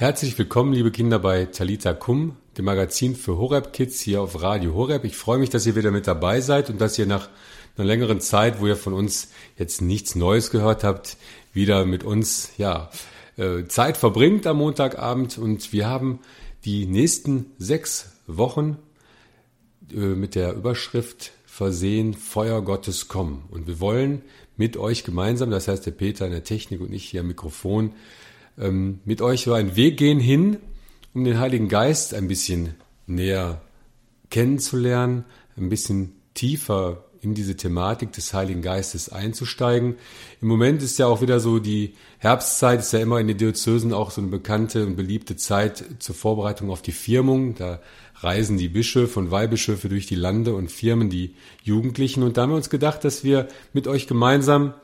Herzlich willkommen, liebe Kinder, bei Talita Kum, dem Magazin für Horeb Kids hier auf Radio Horeb. Ich freue mich, dass ihr wieder mit dabei seid und dass ihr nach einer längeren Zeit, wo ihr von uns jetzt nichts Neues gehört habt, wieder mit uns, ja, äh, Zeit verbringt am Montagabend und wir haben die nächsten sechs Wochen äh, mit der Überschrift versehen, Feuer Gottes kommen. Und wir wollen mit euch gemeinsam, das heißt der Peter in der Technik und ich hier am Mikrofon, ähm, mit euch so einen Weg gehen hin, um den Heiligen Geist ein bisschen näher kennenzulernen, ein bisschen tiefer in diese Thematik des Heiligen Geistes einzusteigen. Im Moment ist ja auch wieder so die Herbstzeit, ist ja immer in den Diözesen auch so eine bekannte und beliebte Zeit zur Vorbereitung auf die Firmung. Da reisen die Bischöfe und Weihbischöfe durch die Lande und firmen die Jugendlichen. Und da haben wir uns gedacht, dass wir mit euch gemeinsam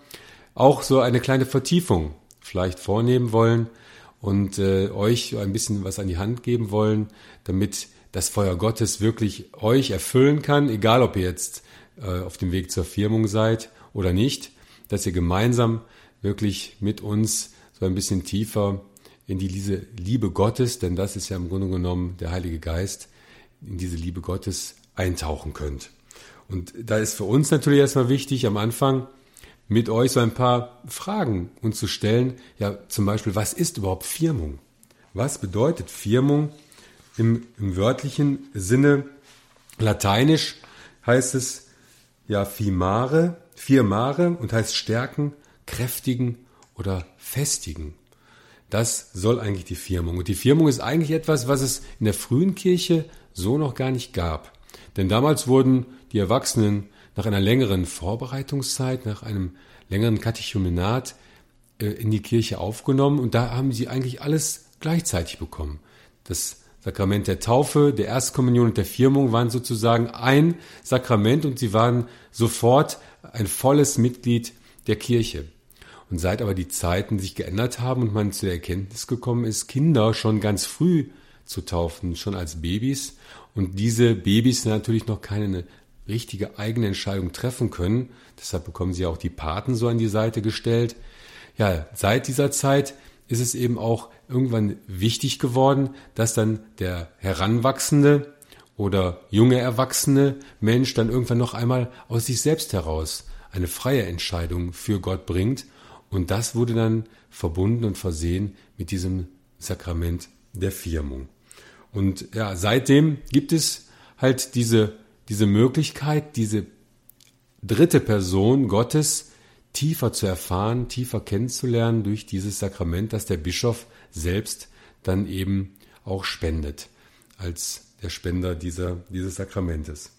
auch so eine kleine Vertiefung vielleicht vornehmen wollen und äh, euch ein bisschen was an die Hand geben wollen, damit das Feuer Gottes wirklich euch erfüllen kann, egal ob ihr jetzt äh, auf dem Weg zur Firmung seid oder nicht, dass ihr gemeinsam wirklich mit uns so ein bisschen tiefer in die, diese Liebe Gottes, denn das ist ja im Grunde genommen der Heilige Geist, in diese Liebe Gottes eintauchen könnt. Und da ist für uns natürlich erstmal wichtig, am Anfang mit euch so ein paar Fragen uns zu stellen. Ja, zum Beispiel, was ist überhaupt Firmung? Was bedeutet Firmung im, im wörtlichen Sinne? Lateinisch heißt es ja firmare, firmare und heißt stärken, kräftigen oder festigen. Das soll eigentlich die Firmung. Und die Firmung ist eigentlich etwas, was es in der frühen Kirche so noch gar nicht gab. Denn damals wurden die Erwachsenen nach einer längeren Vorbereitungszeit, nach einem längeren Katechumenat äh, in die Kirche aufgenommen und da haben sie eigentlich alles gleichzeitig bekommen. Das Sakrament der Taufe, der Erstkommunion und der Firmung waren sozusagen ein Sakrament und sie waren sofort ein volles Mitglied der Kirche. Und seit aber die Zeiten sich geändert haben und man zu der Erkenntnis gekommen ist, Kinder schon ganz früh zu taufen, schon als Babys, und diese Babys natürlich noch keine richtige eigene Entscheidung treffen können. Deshalb bekommen sie auch die Paten so an die Seite gestellt. Ja, seit dieser Zeit ist es eben auch irgendwann wichtig geworden, dass dann der heranwachsende oder junge erwachsene Mensch dann irgendwann noch einmal aus sich selbst heraus eine freie Entscheidung für Gott bringt. Und das wurde dann verbunden und versehen mit diesem Sakrament der Firmung. Und ja, seitdem gibt es halt diese diese Möglichkeit, diese dritte Person Gottes tiefer zu erfahren, tiefer kennenzulernen durch dieses Sakrament, das der Bischof selbst dann eben auch spendet, als der Spender dieser, dieses Sakramentes.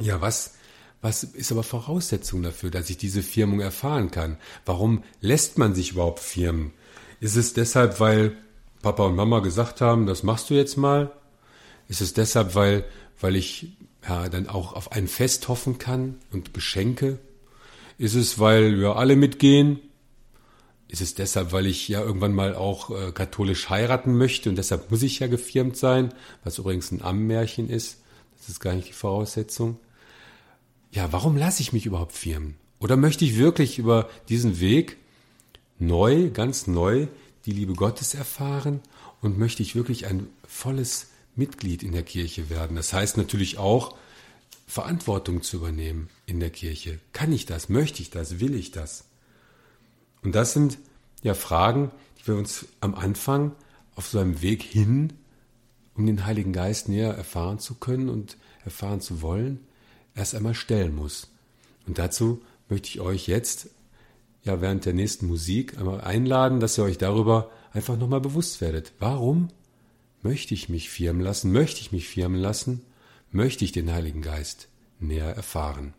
Ja, was, was ist aber Voraussetzung dafür, dass ich diese Firmung erfahren kann? Warum lässt man sich überhaupt firmen? Ist es deshalb, weil Papa und Mama gesagt haben, das machst du jetzt mal? Ist es deshalb, weil, weil ich ja, dann auch auf ein Fest hoffen kann und Geschenke? Ist es, weil wir alle mitgehen? Ist es deshalb, weil ich ja irgendwann mal auch äh, katholisch heiraten möchte und deshalb muss ich ja gefirmt sein, was übrigens ein Ammenmärchen ist? Das ist gar nicht die Voraussetzung. Ja, warum lasse ich mich überhaupt firmen? Oder möchte ich wirklich über diesen Weg neu, ganz neu die Liebe Gottes erfahren und möchte ich wirklich ein volles Mitglied in der Kirche werden. Das heißt natürlich auch, Verantwortung zu übernehmen in der Kirche. Kann ich das? Möchte ich das? Will ich das? Und das sind ja Fragen, die wir uns am Anfang auf so einem Weg hin, um den Heiligen Geist näher erfahren zu können und erfahren zu wollen, erst einmal stellen muss. Und dazu möchte ich euch jetzt ja während der nächsten Musik einmal einladen, dass ihr euch darüber einfach nochmal bewusst werdet. Warum Möchte ich mich firmen lassen? Möchte ich mich firmen lassen? Möchte ich den Heiligen Geist näher erfahren?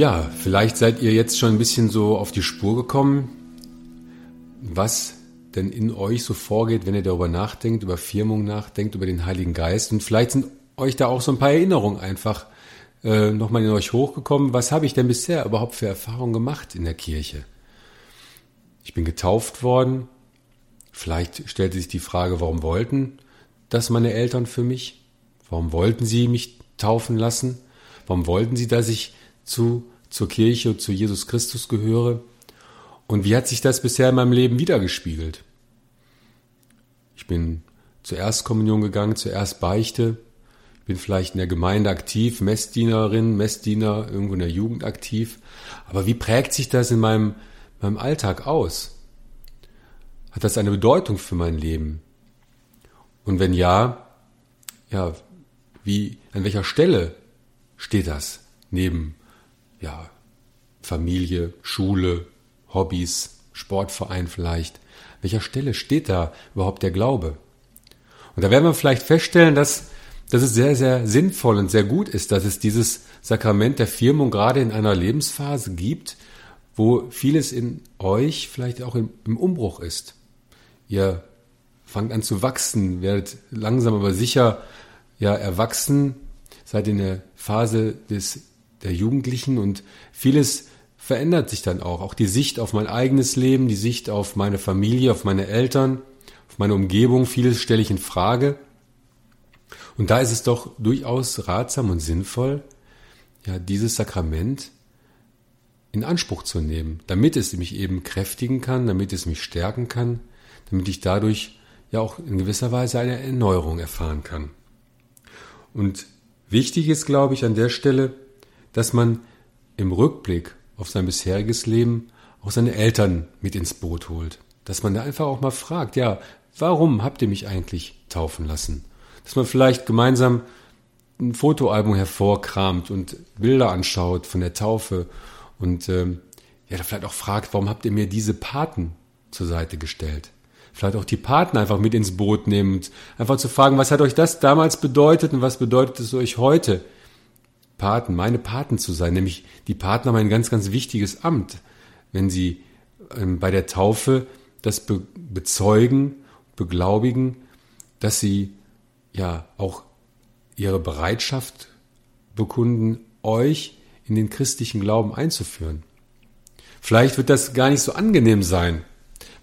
Ja, vielleicht seid ihr jetzt schon ein bisschen so auf die Spur gekommen, was denn in euch so vorgeht, wenn ihr darüber nachdenkt, über Firmung nachdenkt, über den Heiligen Geist. Und vielleicht sind euch da auch so ein paar Erinnerungen einfach äh, nochmal in euch hochgekommen. Was habe ich denn bisher überhaupt für Erfahrungen gemacht in der Kirche? Ich bin getauft worden. Vielleicht stellte sich die Frage, warum wollten das meine Eltern für mich? Warum wollten sie mich taufen lassen? Warum wollten sie, dass ich zu, zur Kirche zu Jesus Christus gehöre? Und wie hat sich das bisher in meinem Leben wiedergespiegelt? Ich bin zur Erstkommunion gegangen, zur Erstbeichte, bin vielleicht in der Gemeinde aktiv, Messdienerin, Messdiener, irgendwo in der Jugend aktiv. Aber wie prägt sich das in meinem, meinem Alltag aus? Hat das eine Bedeutung für mein Leben? Und wenn ja, ja, wie, an welcher Stelle steht das neben, ja, Familie, Schule, Hobbys, Sportverein vielleicht? An welcher Stelle steht da überhaupt der Glaube? Und da werden wir vielleicht feststellen, dass, dass es sehr, sehr sinnvoll und sehr gut ist, dass es dieses Sakrament der Firmung gerade in einer Lebensphase gibt, wo vieles in euch vielleicht auch im, im Umbruch ist. Ihr fangt an zu wachsen, werdet langsam aber sicher ja erwachsen, seid in der Phase des der Jugendlichen und vieles verändert sich dann auch. Auch die Sicht auf mein eigenes Leben, die Sicht auf meine Familie, auf meine Eltern, auf meine Umgebung, vieles stelle ich in Frage. Und da ist es doch durchaus ratsam und sinnvoll, ja, dieses Sakrament in Anspruch zu nehmen, damit es mich eben kräftigen kann, damit es mich stärken kann, damit ich dadurch ja auch in gewisser Weise eine Erneuerung erfahren kann. Und wichtig ist, glaube ich, an der Stelle, dass man im Rückblick auf sein bisheriges Leben auch seine Eltern mit ins Boot holt. Dass man da einfach auch mal fragt, ja, warum habt ihr mich eigentlich taufen lassen? Dass man vielleicht gemeinsam ein Fotoalbum hervorkramt und Bilder anschaut von der Taufe und ähm, ja, vielleicht auch fragt, warum habt ihr mir diese Paten zur Seite gestellt? vielleicht auch die Partner einfach mit ins Boot nehmen und einfach zu fragen, was hat euch das damals bedeutet und was bedeutet es euch heute? Paten, meine Paten zu sein, nämlich die Paten haben ein ganz, ganz wichtiges Amt, wenn sie ähm, bei der Taufe das be bezeugen, beglaubigen, dass sie ja auch ihre Bereitschaft bekunden, euch in den christlichen Glauben einzuführen. Vielleicht wird das gar nicht so angenehm sein,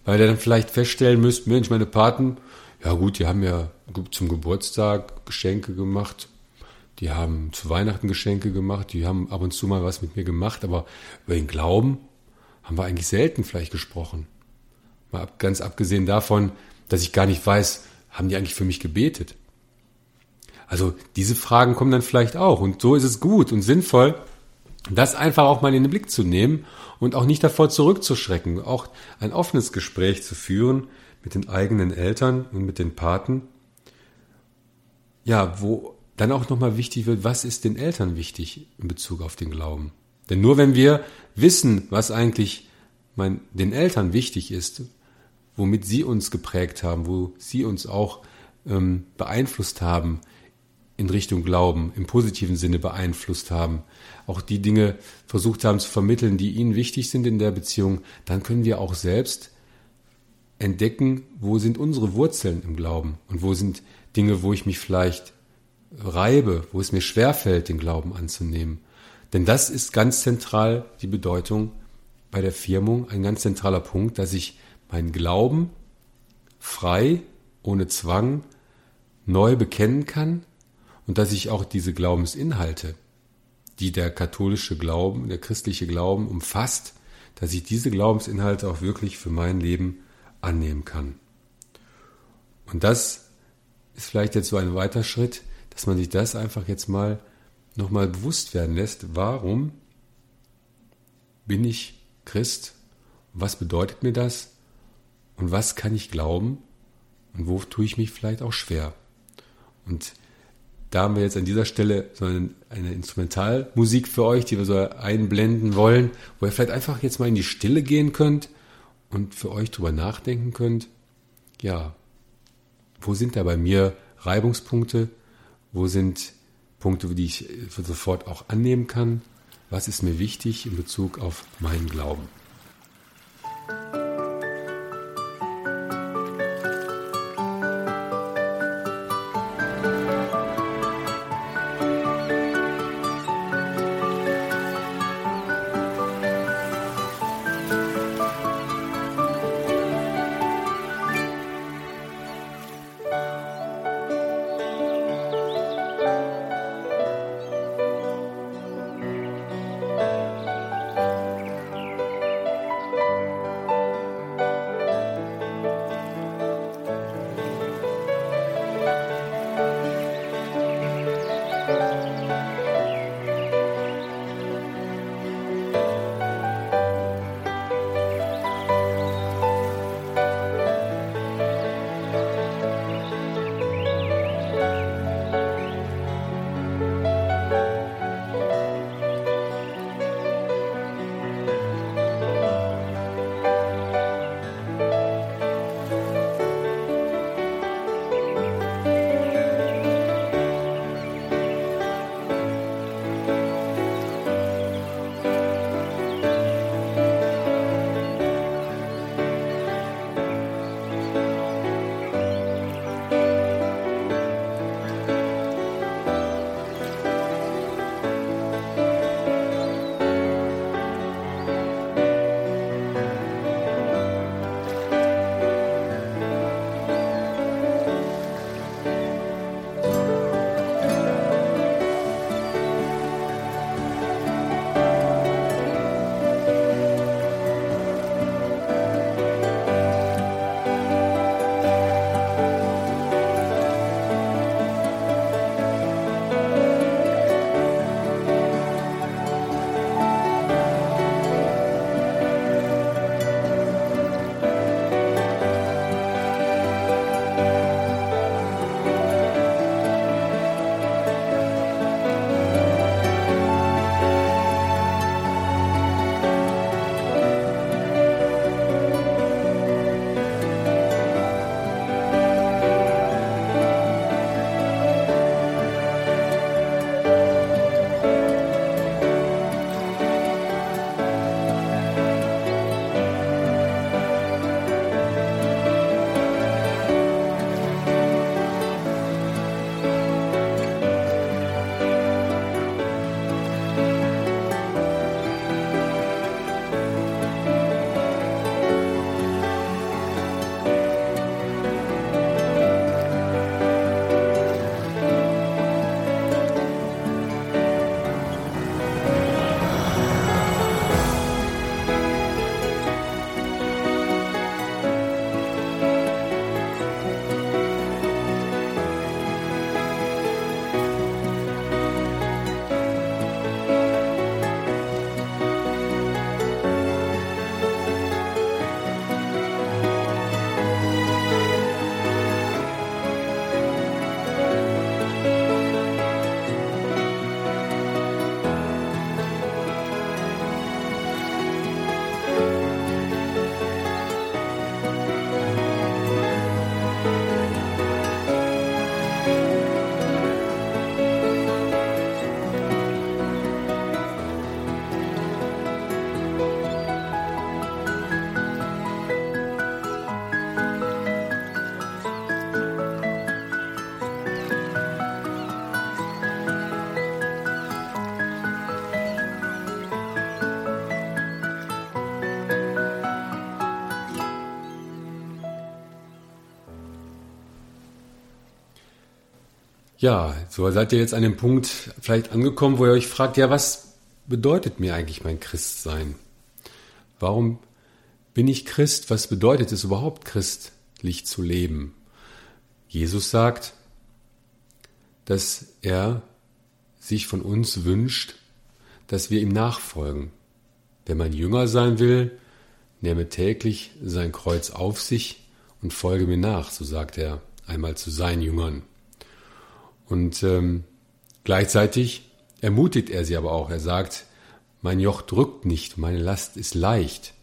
weil ihr dann vielleicht feststellen müsst, Mensch, meine Paten, ja gut, die haben ja zum Geburtstag Geschenke gemacht, die haben zu Weihnachten Geschenke gemacht, die haben ab und zu mal was mit mir gemacht, aber über den Glauben haben wir eigentlich selten vielleicht gesprochen. Mal ab, ganz abgesehen davon, dass ich gar nicht weiß, haben die eigentlich für mich gebetet? Also diese Fragen kommen dann vielleicht auch und so ist es gut und sinnvoll, das einfach auch mal in den Blick zu nehmen und auch nicht davor zurückzuschrecken, auch ein offenes Gespräch zu führen mit den eigenen Eltern und mit den Paten. Ja, wo dann auch nochmal wichtig wird, was ist den Eltern wichtig in Bezug auf den Glauben? Denn nur wenn wir wissen, was eigentlich mein, den Eltern wichtig ist, womit sie uns geprägt haben, wo sie uns auch ähm, beeinflusst haben, in Richtung Glauben, im positiven Sinne beeinflusst haben, auch die Dinge versucht haben zu vermitteln, die ihnen wichtig sind in der Beziehung, dann können wir auch selbst entdecken, wo sind unsere Wurzeln im Glauben und wo sind Dinge, wo ich mich vielleicht reibe, wo es mir schwerfällt, den Glauben anzunehmen. Denn das ist ganz zentral die Bedeutung bei der Firmung, ein ganz zentraler Punkt, dass ich meinen Glauben frei, ohne Zwang, neu bekennen kann und dass ich auch diese Glaubensinhalte, die der katholische Glauben, der christliche Glauben umfasst, dass ich diese Glaubensinhalte auch wirklich für mein Leben annehmen kann. Und das ist vielleicht jetzt so ein weiter Schritt, dass man sich das einfach jetzt mal nochmal bewusst werden lässt. Warum bin ich Christ? Was bedeutet mir das? Und was kann ich glauben? Und wo tue ich mich vielleicht auch schwer? Und da haben wir jetzt an dieser Stelle so eine, Instrumentalmusik für euch, die wir so einblenden wollen, wo ihr vielleicht einfach jetzt mal in die Stille gehen könnt und für euch drüber nachdenken könnt. Ja, wo sind da bei mir Reibungspunkte? Wo sind Punkte, die ich sofort auch annehmen kann? was ist mir wichtig in Bezug auf meinen Glauben. Ja, so seid ihr jetzt an dem Punkt vielleicht angekommen, wo ihr euch fragt, ja, was bedeutet mir eigentlich mein Christsein? Warum bin ich Christ? Was bedeutet es überhaupt, christlich zu leben? Jesus sagt, dass er sich von uns wünscht, dass wir ihm nachfolgen. Wenn man Jünger sein will, nehme täglich sein Kreuz auf sich und folge mir nach, so sagt er einmal zu seinen Jüngern. Und ähm, gleichzeitig ermutigt er sie aber auch. Er sagt, mein Joch drückt nicht, meine Last ist leicht.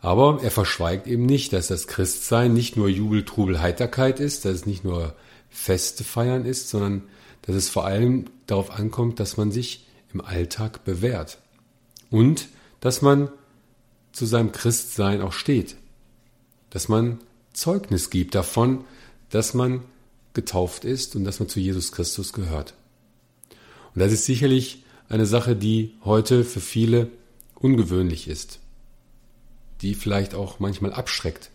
Aber er verschweigt eben nicht, dass das Christsein nicht nur Jubel, Trubel, Heiterkeit ist, dass es nicht nur Feste feiern ist, sondern dass es vor allem darauf ankommt, dass man sich im Alltag bewährt. Und dass man zu seinem Christsein auch steht. Dass man Zeugnis gibt davon, dass man getauft ist und dass man zu Jesus Christus gehört. Und das ist sicherlich eine Sache, die heute für viele ungewöhnlich ist, die vielleicht auch manchmal abschreckt,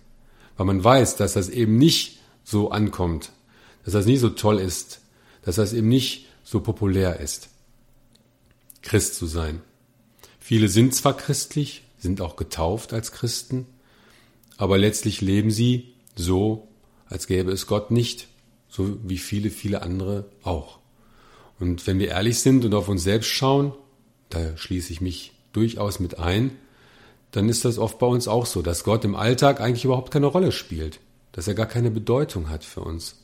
weil man weiß, dass das eben nicht so ankommt, dass das nie so toll ist, dass das eben nicht so populär ist, Christ zu sein. Viele sind zwar christlich, sind auch getauft als Christen, aber letztlich leben sie so, als gäbe es Gott nicht, so wie viele, viele andere auch. Und wenn wir ehrlich sind und auf uns selbst schauen, da schließe ich mich durchaus mit ein, dann ist das oft bei uns auch so, dass Gott im Alltag eigentlich überhaupt keine Rolle spielt, dass er gar keine Bedeutung hat für uns.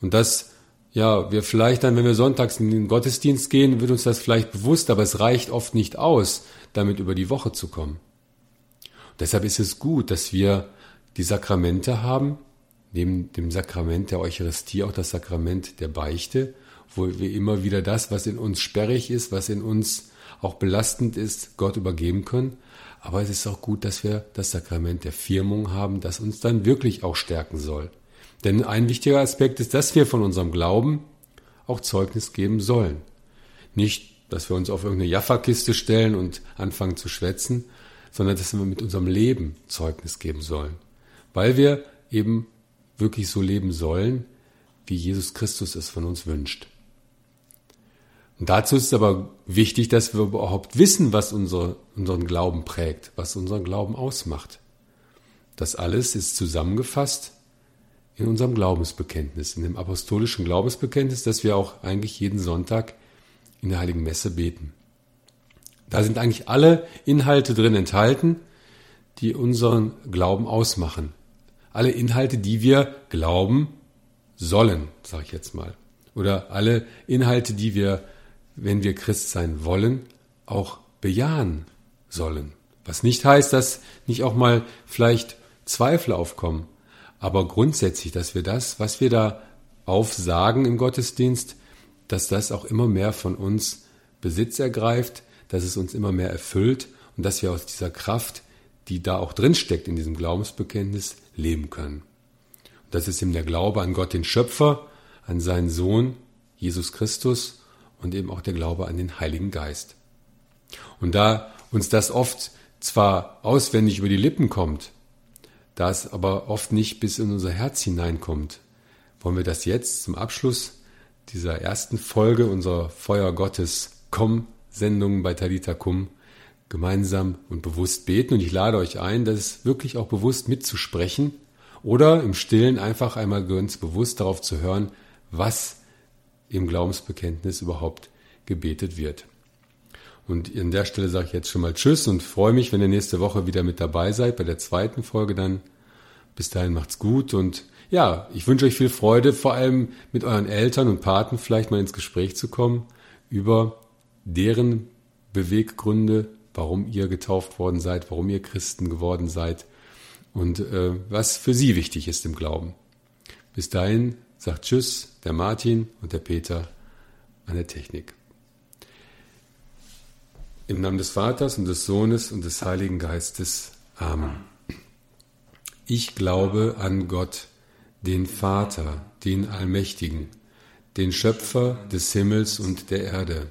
Und dass, ja, wir vielleicht dann, wenn wir sonntags in den Gottesdienst gehen, wird uns das vielleicht bewusst, aber es reicht oft nicht aus, damit über die Woche zu kommen. Und deshalb ist es gut, dass wir die Sakramente haben, neben dem Sakrament der Eucharistie auch das Sakrament der Beichte, wo wir immer wieder das, was in uns sperrig ist, was in uns auch belastend ist, Gott übergeben können. Aber es ist auch gut, dass wir das Sakrament der Firmung haben, das uns dann wirklich auch stärken soll. Denn ein wichtiger Aspekt ist, dass wir von unserem Glauben auch Zeugnis geben sollen. Nicht, dass wir uns auf irgendeine Jaffa-Kiste stellen und anfangen zu schwätzen, sondern dass wir mit unserem Leben Zeugnis geben sollen. Weil wir eben wirklich so leben sollen, wie Jesus Christus es von uns wünscht. Und dazu ist es aber wichtig, dass wir überhaupt wissen, was unsere, unseren Glauben prägt, was unseren Glauben ausmacht. Das alles ist zusammengefasst in unserem Glaubensbekenntnis, in dem apostolischen Glaubensbekenntnis, das wir auch eigentlich jeden Sonntag in der Heiligen Messe beten. Da sind eigentlich alle Inhalte drin enthalten, die unseren Glauben ausmachen. Alle Inhalte, die wir glauben sollen, sage ich jetzt mal. Oder alle Inhalte, die wir wenn wir Christ sein wollen, auch bejahen sollen. Was nicht heißt, dass nicht auch mal vielleicht Zweifel aufkommen, aber grundsätzlich, dass wir das, was wir da aufsagen im Gottesdienst, dass das auch immer mehr von uns Besitz ergreift, dass es uns immer mehr erfüllt und dass wir aus dieser Kraft, die da auch drinsteckt in diesem Glaubensbekenntnis, leben können. Und das ist eben der Glaube an Gott, den Schöpfer, an seinen Sohn, Jesus Christus und eben auch der Glaube an den Heiligen Geist. Und da uns das oft zwar auswendig über die Lippen kommt, da es aber oft nicht bis in unser Herz hineinkommt, wollen wir das jetzt zum Abschluss dieser ersten Folge unserer Feuer Gottes Komm Sendung bei Talita Kum gemeinsam und bewusst beten. Und ich lade euch ein, das wirklich auch bewusst mitzusprechen oder im Stillen einfach einmal ganz bewusst darauf zu hören, was im Glaubensbekenntnis überhaupt gebetet wird. Und an der Stelle sage ich jetzt schon mal Tschüss und freue mich, wenn ihr nächste Woche wieder mit dabei seid bei der zweiten Folge dann. Bis dahin macht's gut und ja, ich wünsche euch viel Freude, vor allem mit euren Eltern und Paten vielleicht mal ins Gespräch zu kommen über deren Beweggründe, warum ihr getauft worden seid, warum ihr Christen geworden seid und äh, was für sie wichtig ist im Glauben. Bis dahin sagt Tschüss, der Martin und der Peter an der Technik. Im Namen des Vaters und des Sohnes und des Heiligen Geistes. Amen. Ich glaube an Gott, den Vater, den Allmächtigen, den Schöpfer des Himmels und der Erde,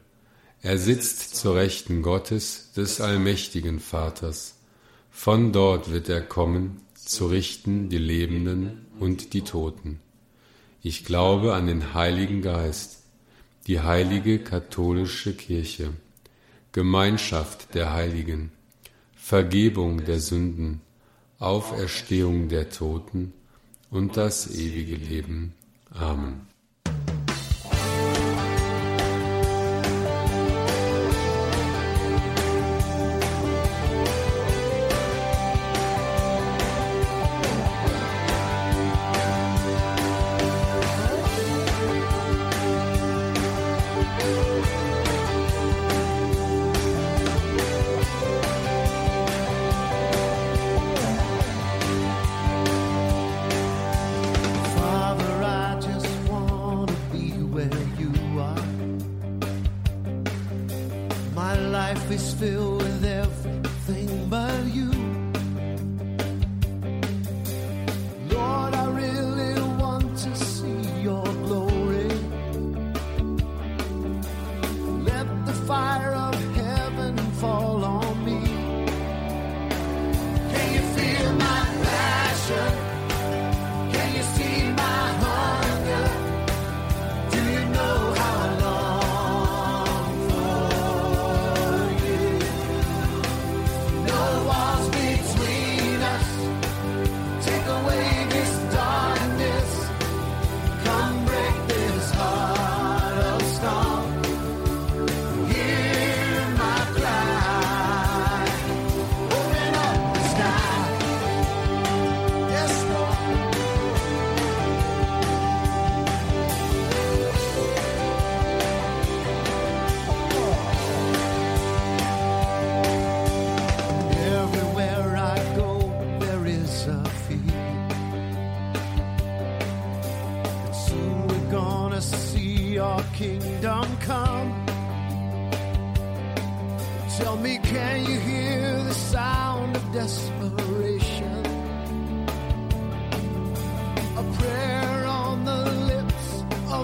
er sitzt zur Rechten Gottes des allmächtigen Vaters, von dort wird er kommen, zu richten die Lebenden und die Toten. Ich glaube an den Heiligen Geist, die heilige katholische Kirche, Gemeinschaft der Heiligen, Vergebung der Sünden, Auferstehung der Toten und das ewige Leben. Amen.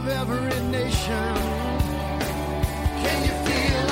every nation. Can you feel